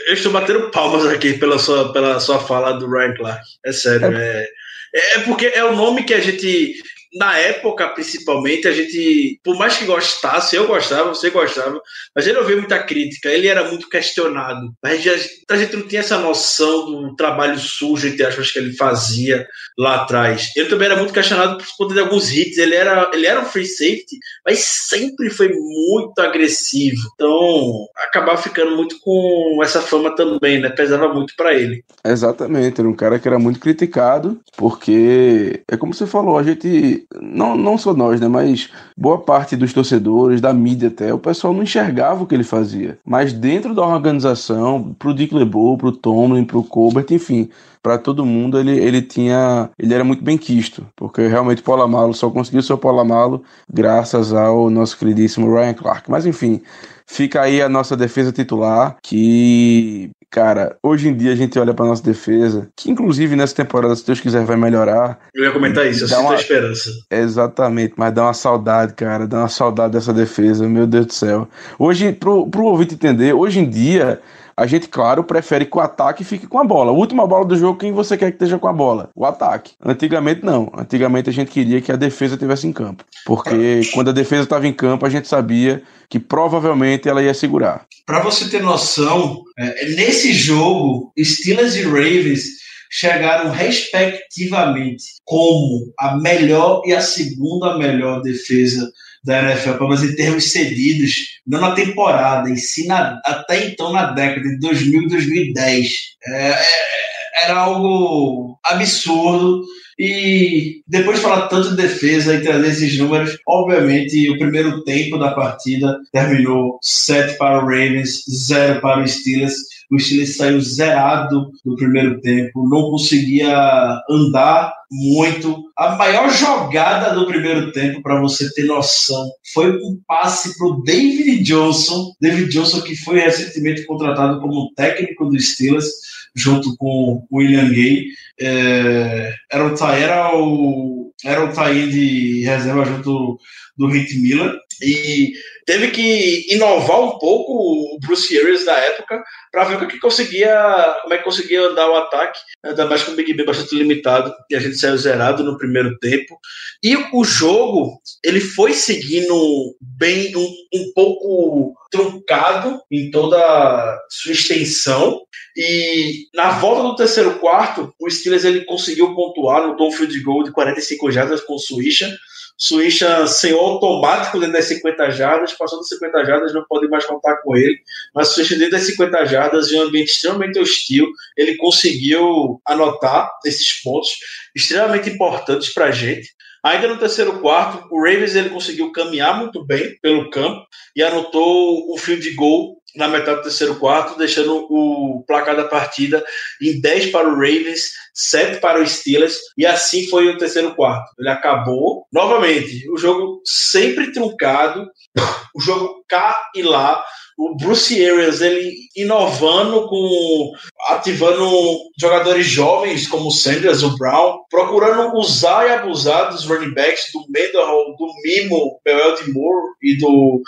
C: Eu estou batendo palmas aqui pela sua, pela sua fala do Ryan Clark. É sério, é... é... É porque é o nome que a gente na época, principalmente, a gente, por mais que gostasse, eu gostava, você gostava, mas ele ouvia muita crítica, ele era muito questionado. A gente, a gente não tinha essa noção do trabalho sujo, entre aspas, que ele fazia lá atrás. Ele também era muito questionado por conta de alguns hits, ele era, ele era um free safety, mas sempre foi muito agressivo. Então, acabava ficando muito com essa fama também, né? Pesava muito para ele.
D: Exatamente, era um cara que era muito criticado, porque é como você falou, a gente não, não só nós, né, mas boa parte dos torcedores, da mídia até, o pessoal não enxergava o que ele fazia. Mas dentro da organização, pro Dick LeBeau, pro Tomlin, pro Colbert, enfim, para todo mundo ele, ele tinha ele era muito bem quisto porque realmente o Polamalo só conseguiu seu Polamalo graças ao nosso queridíssimo Ryan Clark mas enfim fica aí a nossa defesa titular que Cara, hoje em dia a gente olha pra nossa defesa, que inclusive nessa temporada, se Deus quiser, vai melhorar.
C: Eu ia comentar isso, eu sinto uma... a esperança.
D: Exatamente, mas dá uma saudade, cara, dá uma saudade dessa defesa, meu Deus do céu. Hoje, pro, pro ouvinte entender, hoje em dia, a gente, claro, prefere que o ataque fique com a bola. A última bola do jogo, quem você quer que esteja com a bola? O ataque. Antigamente, não. Antigamente a gente queria que a defesa estivesse em campo. Porque quando a defesa estava em campo, a gente sabia que provavelmente ela ia segurar.
C: Para você ter noção, é, nesse jogo, Steelers e Ravens chegaram respectivamente como a melhor e a segunda melhor defesa da NFL, mas em termos cedidos, não na temporada, em si na, até então na década de 2000 e 2010. É, é, era algo absurdo. E depois de falar tanto de defesa e trazer esses números, obviamente o primeiro tempo da partida terminou 7 para o Ravens, 0 para o Steelers. O Steelers saiu zerado no primeiro tempo, não conseguia andar muito. A maior jogada do primeiro tempo, para você ter noção, foi um passe para o David Johnson. David Johnson, que foi recentemente contratado como técnico do Steelers, junto com o William Gay. É, era o, era o, era o de reserva junto do Hit Miller. E teve que inovar um pouco o Bruce Arians da época para ver o que, que conseguia, como é que conseguia andar o ataque, ainda mais com o Big Ben bastante limitado, e a gente saiu zerado no primeiro tempo. E o jogo, ele foi seguindo bem, um, um pouco truncado em toda sua extensão, e na volta do terceiro quarto, o Steelers ele conseguiu pontuar no tom field goal de 45 jardas com o Swisha, Suíça sem automático dentro das 50 jardas, passou das 50 jardas, não pode mais contar com ele. Mas Suíça dentro das 50 jardas, em um ambiente extremamente hostil, ele conseguiu anotar esses pontos extremamente importantes para a gente. Ainda no terceiro quarto, o Ravens ele conseguiu caminhar muito bem pelo campo e anotou o field goal na metade do terceiro quarto, deixando o placar da partida em 10 para o Ravens, 7 para o Steelers, e assim foi o terceiro quarto. Ele acabou, novamente, o jogo sempre truncado, o jogo cá e lá, o Bruce Arians ele inovando com ativando jogadores jovens como o Sanders, o Brown, procurando usar e abusar dos running backs do Mendenhall, do Mimo, Bell de Moore e do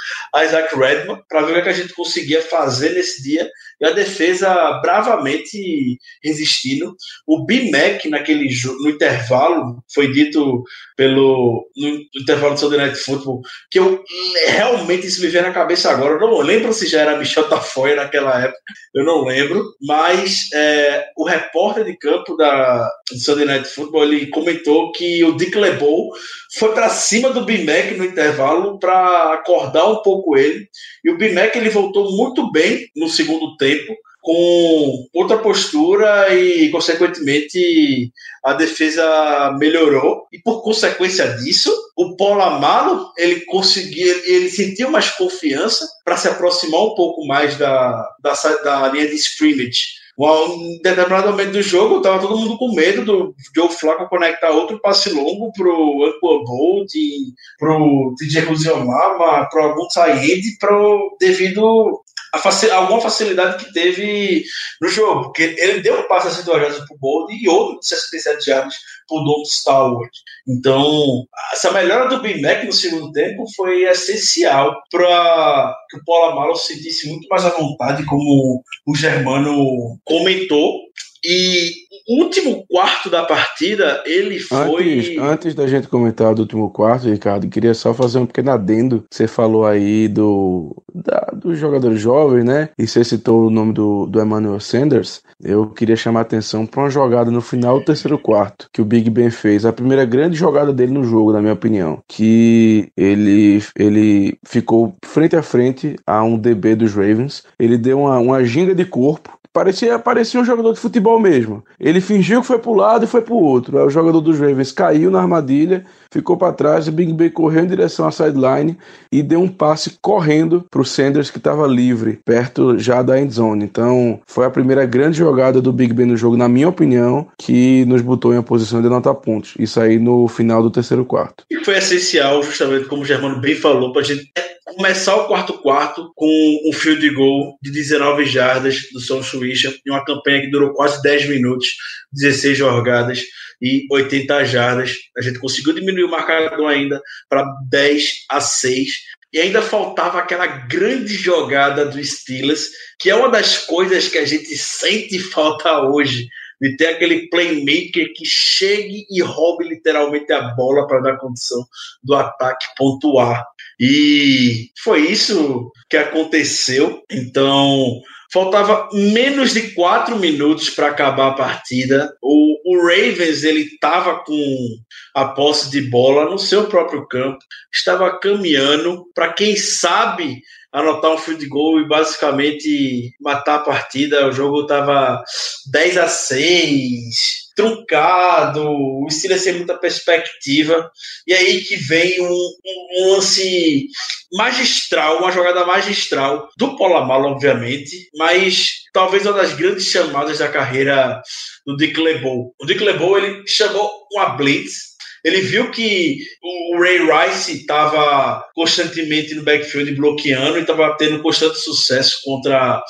C: Isaac Redman para ver o que a gente conseguia fazer nesse dia e a defesa bravamente resistindo. O B-Mac naquele no intervalo foi dito pelo no intervalo do Sunday Night Football que eu realmente isso me veio na cabeça agora. Eu não lembro se já era Michel Tafoya naquela época, eu não lembro, mas é, o repórter de campo da do Sunday Night Football ele comentou que o Dick LeBeau foi para cima do B-Mac no intervalo para acordar um pouco ele e o B-Mac ele voltou muito bem no segundo tempo com outra postura e, consequentemente, a defesa melhorou. E, por consequência disso, o Paulo Amalo, ele conseguia, ele sentiu mais confiança para se aproximar um pouco mais da, da, da linha de scrimmage em determinado momento do jogo, estava todo mundo com medo do Joe Flacco conectar outro passe longo pro Uncle Bolt, pro TJ Ruziomama, pro algum Said, pro, devido a alguma facilidade que teve no jogo, porque ele deu um passe a 102 jardas pro Bold e outro de 67 jardas pro Don Stallworth. Então, essa melhora do Ben Mac no segundo tempo foi essencial para que o Paulo Amaro se sentisse muito mais à vontade, como o Germano comentou. E último quarto da partida, ele foi.
D: Antes, antes, da gente comentar do último quarto, Ricardo, queria só fazer um pequeno adendo. Você falou aí do, da, dos jogadores jovens, né? E você citou o nome do, do Emmanuel Sanders. Eu queria chamar a atenção para uma jogada no final do terceiro quarto que o Big Ben fez. A primeira grande jogada dele no jogo, na minha opinião. Que ele, ele ficou frente a frente a um DB dos Ravens. Ele deu uma, uma ginga de corpo Parecia, parecia um jogador de futebol mesmo. Ele fingiu que foi pro lado e foi pro outro. Aí o jogador dos Ravens caiu na armadilha, ficou para trás, o Big Ben correu em direção à sideline e deu um passe correndo pro Sanders que estava livre, perto já da end zone. Então, foi a primeira grande jogada do Big Ben no jogo, na minha opinião, que nos botou em uma posição de anotar pontos. Isso aí no final do terceiro quarto.
C: E foi essencial, justamente como o Germano bem falou, pra gente começar o quarto quarto com um field goal de 19 jardas do São Suíça em uma campanha que durou quase 10 minutos, 16 jogadas e 80 jardas. A gente conseguiu diminuir o marcador ainda para 10 a 6 e ainda faltava aquela grande jogada do Steelers, que é uma das coisas que a gente sente falta hoje, de ter aquele playmaker que chegue e roube literalmente a bola para dar condição do ataque pontuar. E foi isso que aconteceu. Então, faltava menos de quatro minutos para acabar a partida. O, o Ravens ele estava com a posse de bola no seu próprio campo, estava caminhando para quem sabe anotar um field goal e basicamente matar a partida. O jogo estava 10 a 6 truncado, o estilo é sem muita perspectiva, e aí que vem um, um, lance magistral, uma jogada magistral do Polamalo, obviamente, mas talvez uma das grandes chamadas da carreira do Dick LeBeau. O Dick LeBeau, ele chamou uma blitz, ele viu que o Ray Rice estava constantemente no backfield bloqueando e estava tendo constante sucesso contra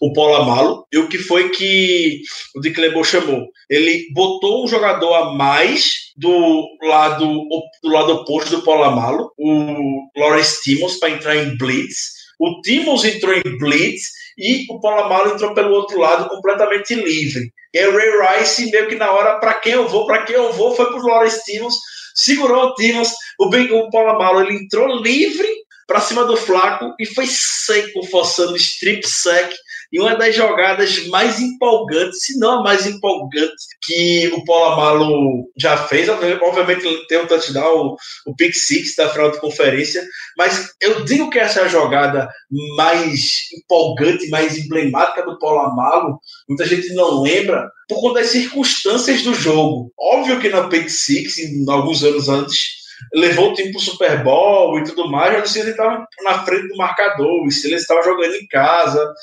C: o Polamalo. E o que foi que o Dick LeBeau chamou? Ele botou um jogador a mais do lado, do lado oposto do Polamalo, o Lawrence Timmons, para entrar em blitz. O Timmons entrou em blitz e o Polamalo entrou pelo outro lado completamente livre. E aí o Ray Rice, meio que na hora, para quem eu vou, para quem eu vou, foi para o Lawrence Timmons, segurou o Timmons, o, ben, o Polamalo, ele entrou livre para cima do Flaco e foi seco, forçando strip sack e uma das jogadas mais empolgantes, se não a mais empolgante, que o Paulo Amalo já fez. Obviamente, tem um touchdown, o, o pick six da final de conferência, mas eu digo que essa é a jogada mais empolgante, mais emblemática do Paulo Amalo. Muita gente não lembra por conta das circunstâncias do jogo. Óbvio que na pick six, alguns anos antes, levou o time pro Super Bowl e tudo mais, o Steelers estava na frente do marcador, o Steelers estava jogando em casa.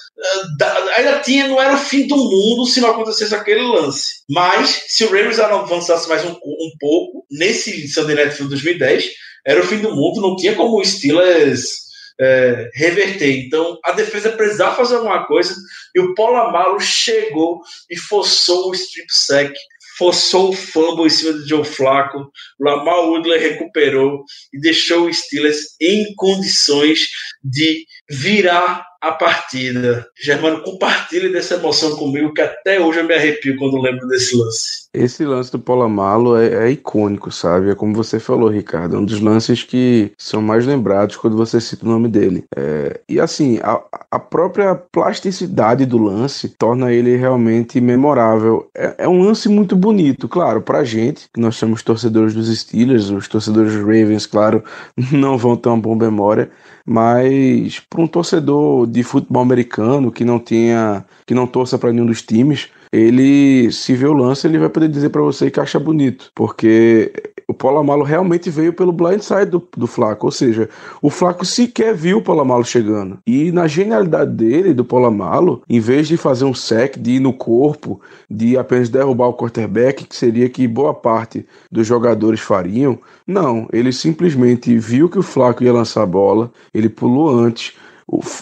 C: Ah, ainda tinha, não era o fim do mundo se não acontecesse aquele lance. Mas, se o Ravens avançasse mais um, um pouco, nesse Sunday Night Field 2010, era o fim do mundo, não tinha como o Steelers é, reverter. Então, a defesa precisava fazer alguma coisa e o Paulo Amalo chegou e forçou o strip sack forçou o fumble em cima do Joe Flacco, Lamar Woodley recuperou e deixou o Steelers em condições de virar a partida. Germano, compartilhe dessa emoção comigo, que até hoje eu me arrepio quando lembro desse lance.
D: Esse lance do Polamalo é, é icônico, sabe? É como você falou, Ricardo, é um dos lances que são mais lembrados quando você cita o nome dele. É, e assim, a, a, própria plasticidade do lance torna ele realmente memorável. É, é, um lance muito bonito, claro, pra gente, que nós somos torcedores dos Steelers, os torcedores dos Ravens, claro, [laughs] não vão ter uma boa memória, mas para um torcedor de futebol americano que não tenha, que não torça para nenhum dos times, ele se vê o lance, ele vai poder dizer para você que acha bonito, porque o Polamalo realmente veio pelo blindside do, do Flaco, ou seja, o Flaco sequer viu o Polamalo chegando. E na genialidade dele, do Polamalo, em vez de fazer um sec, de ir no corpo, de apenas derrubar o quarterback, que seria que boa parte dos jogadores fariam, não, ele simplesmente viu que o Flaco ia lançar a bola, ele pulou antes,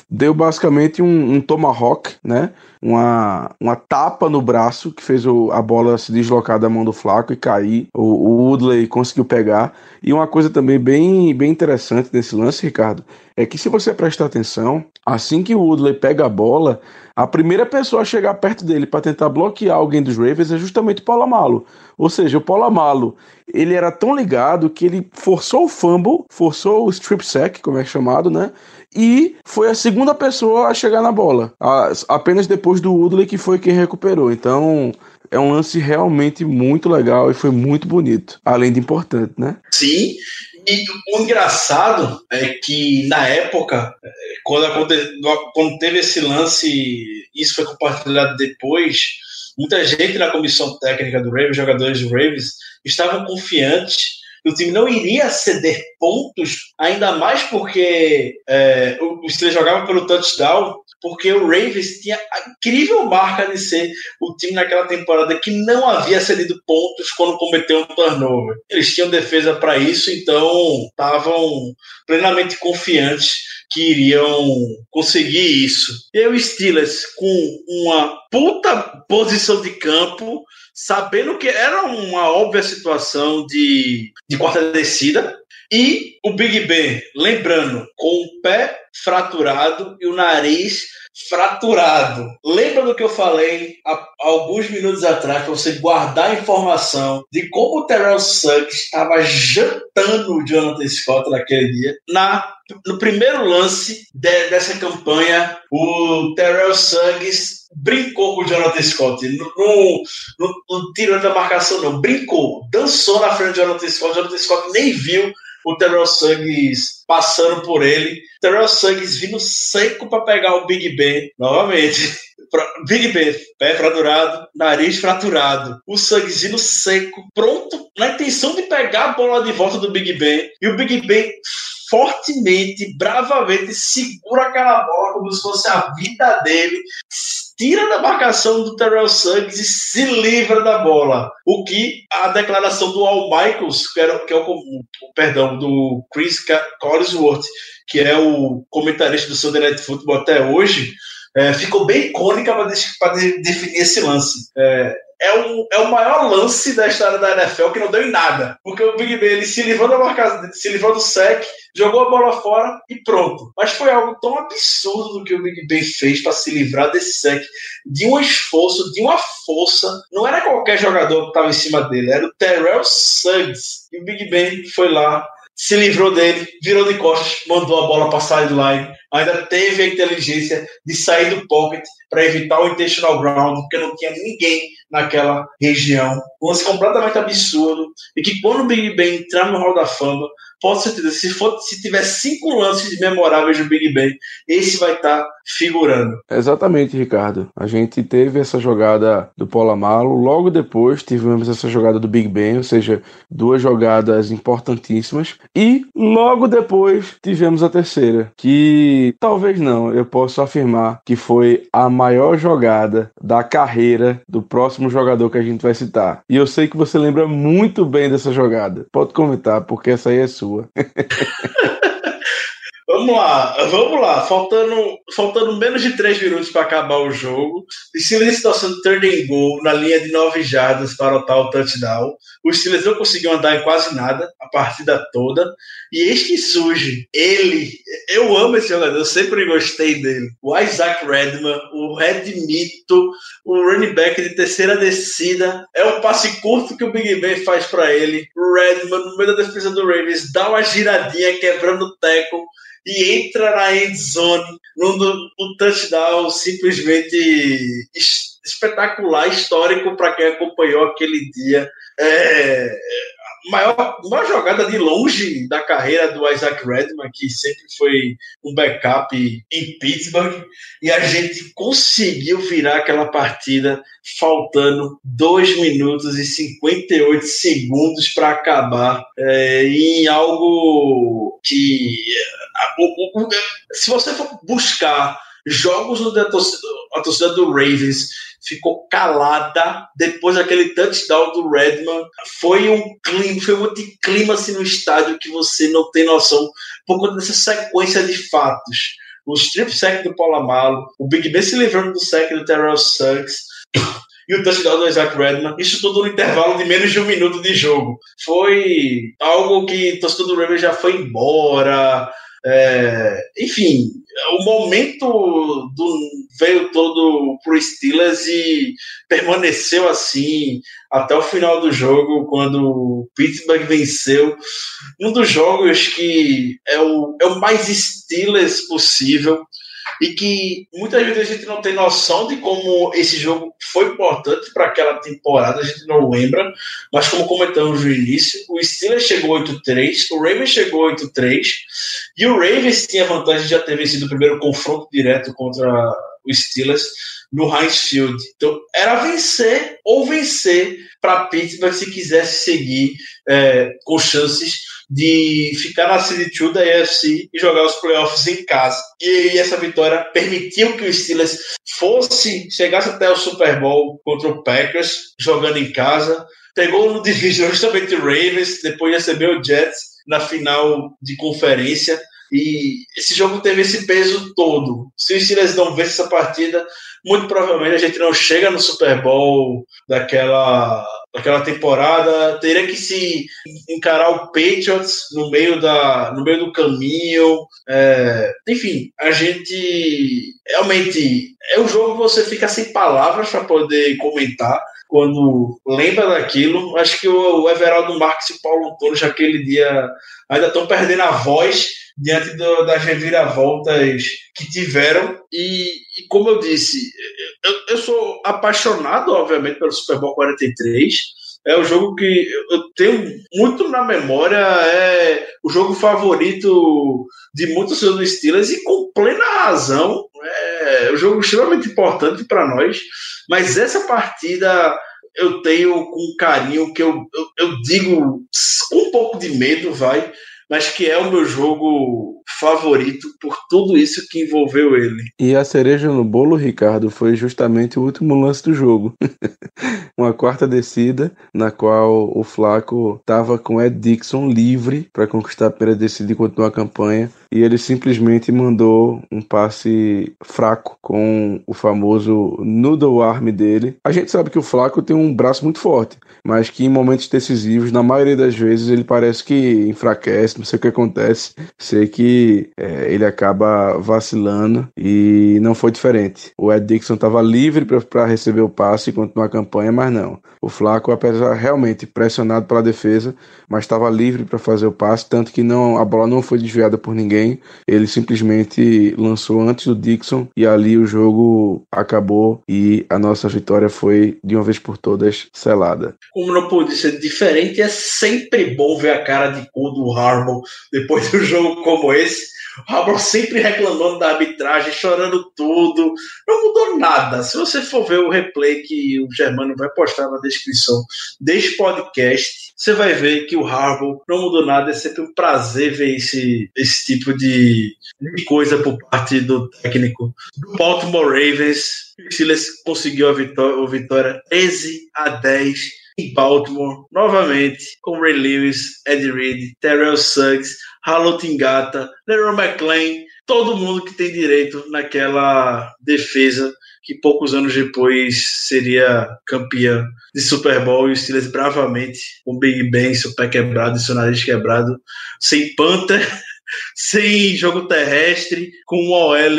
D: deu basicamente um, um tomahawk, né? Uma, uma tapa no braço que fez o, a bola se deslocar da mão do Flaco e cair. O, o Woodley conseguiu pegar. E uma coisa também bem, bem interessante desse lance, Ricardo, é que se você prestar atenção, assim que o Woodley pega a bola, a primeira pessoa a chegar perto dele para tentar bloquear alguém dos Ravens é justamente o Polamalo. Ou seja, o Polamalo, ele era tão ligado que ele forçou o fumble, forçou o strip sack, como é chamado, né? E foi a segunda pessoa a chegar na bola. apenas depois do Woodley que foi quem recuperou. Então, é um lance realmente muito legal e foi muito bonito, além de importante, né?
C: Sim, e o engraçado é que na época, quando, quando teve esse lance, isso foi compartilhado depois, muita gente na comissão técnica do Ravens, jogadores do Ravens, estavam confiantes o time não iria ceder pontos, ainda mais porque é, o Steelers jogava pelo touchdown, porque o Ravens tinha a incrível marca de ser o time naquela temporada que não havia cedido pontos quando cometeu um turnover. Eles tinham defesa para isso, então estavam plenamente confiantes que iriam conseguir isso. E o Steelers com uma puta posição de campo, sabendo que era uma óbvia situação de, de quarta descida, e o Big Ben, lembrando, com o pé fraturado e o nariz fraturado. Lembra do que eu falei há alguns minutos atrás, para você guardar a informação de como o Terrell Suggs estava jantando o Jonathan Scott naquele dia. Na, no primeiro lance de, dessa campanha, o Terrell Suggs brincou com o Jonathan Scott. No, no, no, no tiro da marcação, não. Brincou. Dançou na frente do Jonathan Scott. O Jonathan Scott nem viu o Terrell Suggs passando por ele. Terrell Suggs vindo seco para pegar o Big Ben novamente. [laughs] Big Ben, pé fraturado, nariz fraturado. O vindo seco, pronto, na intenção de pegar a bola de volta do Big Ben. E o Big Ben fortemente, bravamente, segura aquela bola como se fosse a vida dele, tira da marcação do Terrell Suggs e se livra da bola. O que a declaração do Al Michaels, que, era, que é o, o, perdão, do Chris Collinsworth, que é o comentarista do Sunday Night Football até hoje, é, ficou bem icônica para de, definir esse lance. É, é o, é o maior lance da história da NFL que não deu em nada. Porque o Big Ben ele se livrou da marcação, se livrou do sec, jogou a bola fora e pronto. Mas foi algo tão absurdo do que o Big Ben fez para se livrar desse sec, de um esforço, de uma força. Não era qualquer jogador que estava em cima dele, era o Terrell Suggs. E o Big Ben foi lá, se livrou dele, virou de costas, mandou a bola para sideline, ainda teve a inteligência de sair do pocket para evitar o intentional ground, porque não tinha ninguém naquela região. Um lance completamente absurdo. E que quando o Big Ben entrar no Hall da Fama, pode certeza, se, for, se tiver cinco lances memoráveis do Big Ben, esse vai estar tá figurando.
D: Exatamente, Ricardo. A gente teve essa jogada do Polamalo, logo depois tivemos essa jogada do Big Ben, ou seja, duas jogadas importantíssimas, e logo depois tivemos a terceira, que talvez não, eu posso afirmar que foi a maior jogada da carreira do próximo jogador que a gente vai citar. E eu sei que você lembra muito bem dessa jogada. Pode comentar, porque essa aí é sua. [laughs]
C: Vamos lá, vamos lá. Faltando, faltando menos de 3 minutos para acabar o jogo. Steelers de turn and goal na linha de 9 jardas para o tal touchdown. Os Steelers não conseguiu andar em quase nada a partida toda. E eis que surge ele. Eu amo esse jogador, eu sempre gostei dele. O Isaac Redman, o Red Mito, o running back de terceira descida. É um passe curto que o Big Ben faz para ele. O Redman, no meio da defesa do Ravens, dá uma giradinha quebrando o teco e entra na end zone num, num touchdown simplesmente espetacular, histórico para quem acompanhou aquele dia. É, maior, maior jogada de longe da carreira do Isaac Redman, que sempre foi um backup em Pittsburgh, e a gente conseguiu virar aquela partida faltando 2 minutos e 58 segundos para acabar é, em algo que se você for buscar jogos onde a torcida, a torcida do Ravens ficou calada depois daquele touchdown do Redman. Foi um clima, foi um clima assim, no estádio que você não tem noção por conta dessa sequência de fatos. O strip sack do Polamalo, o Big Ben se livrando do sack do Terrell Suggs, [coughs] e o touchdown do Isaac Redman. Isso tudo no intervalo de menos de um minuto de jogo. Foi algo que o torcedor do Ravens já foi embora. É, enfim, o momento do, veio todo pro Steelers e permaneceu assim até o final do jogo, quando Pittsburgh venceu. Um dos jogos que é o, é o mais Steelers possível e que muitas vezes a gente não tem noção de como esse jogo foi importante para aquela temporada, a gente não lembra, mas como comentamos no início, o Steelers chegou 8-3, o Ravens chegou 8-3, e o Ravens tinha vantagem de já ter vencido o primeiro confronto direto contra o Steelers no Heinz Field. Então, era vencer ou vencer para Pittsburgh se quisesse seguir é, com chances de ficar na 2 da AFC e jogar os playoffs em casa. E essa vitória permitiu que o Steelers fosse, chegasse até o Super Bowl contra o Packers, jogando em casa. Pegou no division [laughs] justamente o Ravens, depois recebeu o Jets na final de conferência. E esse jogo teve esse peso todo. Se o Steelers não vence essa partida, muito provavelmente a gente não chega no Super Bowl daquela, daquela temporada. Teria que se encarar o Patriots no meio, da, no meio do caminho. É, enfim, a gente realmente é um jogo que você fica sem palavras para poder comentar quando lembra daquilo. Acho que o Everaldo Marques e o Paulo Antônio, aquele dia, ainda estão perdendo a voz diante do, das reviravoltas que tiveram. E, e como eu disse, eu, eu, sou apaixonado, obviamente, pelo Super Bowl 43. É o jogo que eu tenho muito na memória, é o jogo favorito de muitos seus Steelers e com plena razão. É um jogo extremamente importante para nós, mas essa partida eu tenho com carinho que eu, eu, eu digo com um pouco de medo, vai, mas que é o meu jogo favorito por tudo isso que envolveu ele.
D: E a cereja no bolo, Ricardo, foi justamente o último lance do jogo. [laughs] Uma quarta descida, na qual o Flaco estava com Ed Dixon livre para conquistar a primeira descida e continuar a campanha. E ele simplesmente mandou um passe fraco com o famoso noodle arm dele. A gente sabe que o Flaco tem um braço muito forte, mas que em momentos decisivos, na maioria das vezes, ele parece que enfraquece, não sei o que acontece. Sei que é, ele acaba vacilando e não foi diferente. O Ed Dixon estava livre para receber o passe e continuar a campanha, mas não. O Flaco, apesar realmente pressionado pela defesa, mas estava livre para fazer o passe, tanto que não a bola não foi desviada por ninguém. Ele simplesmente lançou antes do Dixon e ali o jogo acabou e a nossa vitória foi de uma vez por todas selada.
C: Como não pode ser diferente, é sempre bom ver a cara de cu do Depois de um jogo como esse. O Harbaugh sempre reclamando da arbitragem, chorando tudo. Não mudou nada. Se você for ver o replay que o Germano vai postar na descrição deste podcast, você vai ver que o Harbaugh não mudou nada. É sempre um prazer ver esse, esse tipo de, coisa por parte do técnico do Baltimore Ravens. O Steelers conseguiu a vitória, a vitória 13 a 10 em Baltimore, novamente, com Ray Lewis, Ed Reed, Terrell Suggs, Halo Tingata, Leroy McClain, todo mundo que tem direito naquela defesa que poucos anos depois seria campeã de Super Bowl. E o Steelers bravamente, com Big Ben, seu pé quebrado seu nariz quebrado, sem Panther, [laughs] sem jogo terrestre, com um OL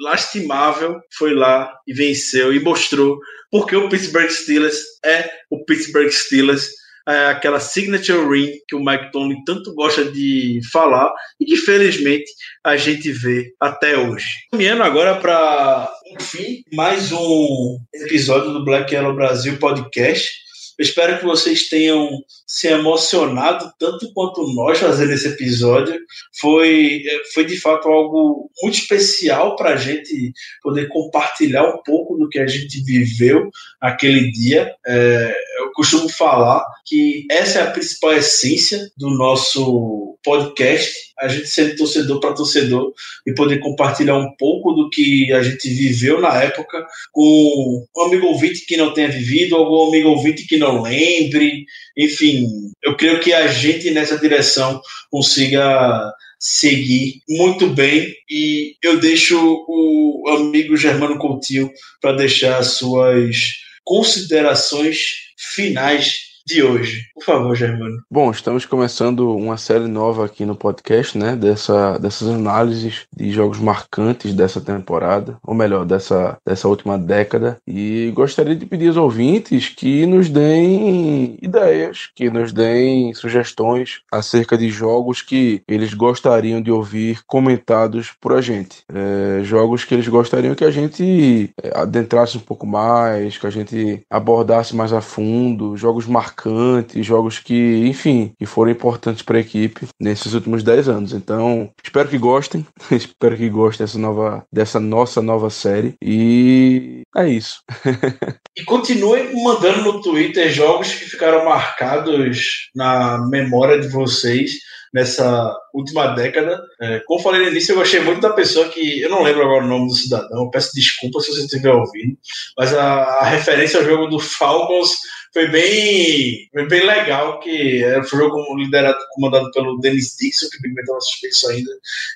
C: lastimável, foi lá e venceu e mostrou porque o Pittsburgh Steelers é o Pittsburgh Steelers é aquela signature ring que o Mike Tomlin tanto gosta de falar e que felizmente a gente vê até hoje. Caminhando agora para, enfim, mais um episódio do Black Yellow Brasil podcast. Eu espero que vocês tenham se emocionado tanto quanto nós fazendo esse episódio. Foi, foi de fato algo muito especial para a gente poder compartilhar um pouco do que a gente viveu aquele dia. É, eu costumo falar que essa é a principal essência do nosso podcast, a gente ser torcedor para torcedor e poder compartilhar um pouco do que a gente viveu na época com um amigo ouvinte que não tenha vivido, algum amigo ouvinte que não lembre, enfim, eu creio que a gente nessa direção consiga seguir muito bem. E eu deixo o amigo Germano Coutinho para deixar as suas considerações finais de hoje. Por favor, Germano.
D: Bom, estamos começando uma série nova aqui no podcast, né? Dessa, dessas análises de jogos marcantes dessa temporada, ou melhor, dessa, dessa última década. E gostaria de pedir aos ouvintes que nos deem ideias, que nos deem sugestões acerca de jogos que eles gostariam de ouvir comentados por a gente. É, jogos que eles gostariam que a gente é, adentrasse um pouco mais, que a gente abordasse mais a fundo, jogos marcantes marcantes, jogos que, enfim, que foram importantes para a equipe nesses últimos 10 anos. Então, espero que gostem, [laughs] espero que gostem dessa nova, dessa nossa nova série e é isso. [laughs]
C: e continue mandando no Twitter jogos que ficaram marcados na memória de vocês nessa última década. É, como falei no início, eu gostei muito da pessoa que. Eu não lembro agora o nome do cidadão, peço desculpa se você estiver ouvindo, mas a, a referência ao jogo do Falcons foi bem, foi bem legal, que foi um jogo liderado, comandado pelo Dennis Dixon, que o estava suspenso ainda,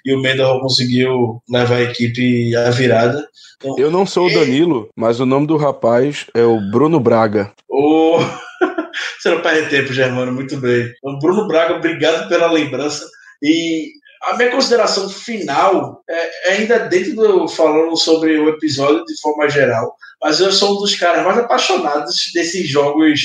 C: e o Mendel conseguiu levar a equipe à virada.
D: Então, eu não sou o Danilo, mas o nome do rapaz é o Bruno Braga.
C: O... [laughs] Você não perde tempo, Germano, muito bem. Então, Bruno Braga, obrigado pela lembrança. E a minha consideração final é, é ainda dentro do falando sobre o episódio de forma geral, mas eu sou um dos caras mais apaixonados desses jogos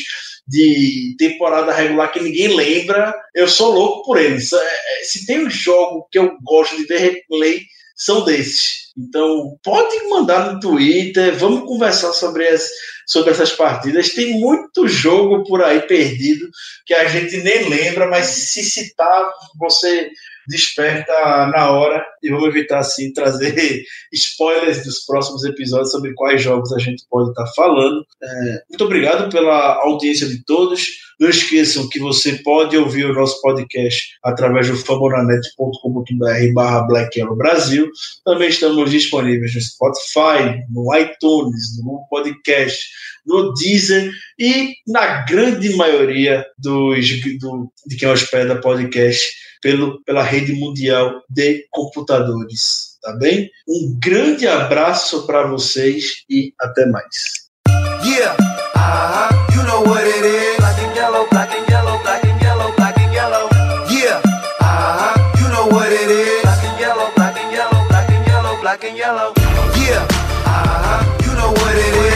C: de temporada regular que ninguém lembra. Eu sou louco por eles. É, é, se tem um jogo que eu gosto de ver replay, são desses. Então, pode mandar no Twitter, vamos conversar sobre, as, sobre essas partidas. Tem muito jogo por aí perdido que a gente nem lembra, mas se citar, você desperta na hora e vamos evitar assim trazer [laughs] spoilers dos próximos episódios sobre quais jogos a gente pode estar falando. É, muito obrigado pela audiência de todos. Não esqueçam que você pode ouvir o nosso podcast através do famonanet.com.br barra Black Brasil. Também estamos disponíveis no Spotify, no iTunes, no podcast, no Deezer e na grande maioria dos, do, de quem hospeda podcast pelo, pela rede mundial de computadores. Tá bem? Um grande abraço para vocês e até mais. Yeah, uh -huh. you know what it is. Yellow. Yeah, uh -huh. you know what it is.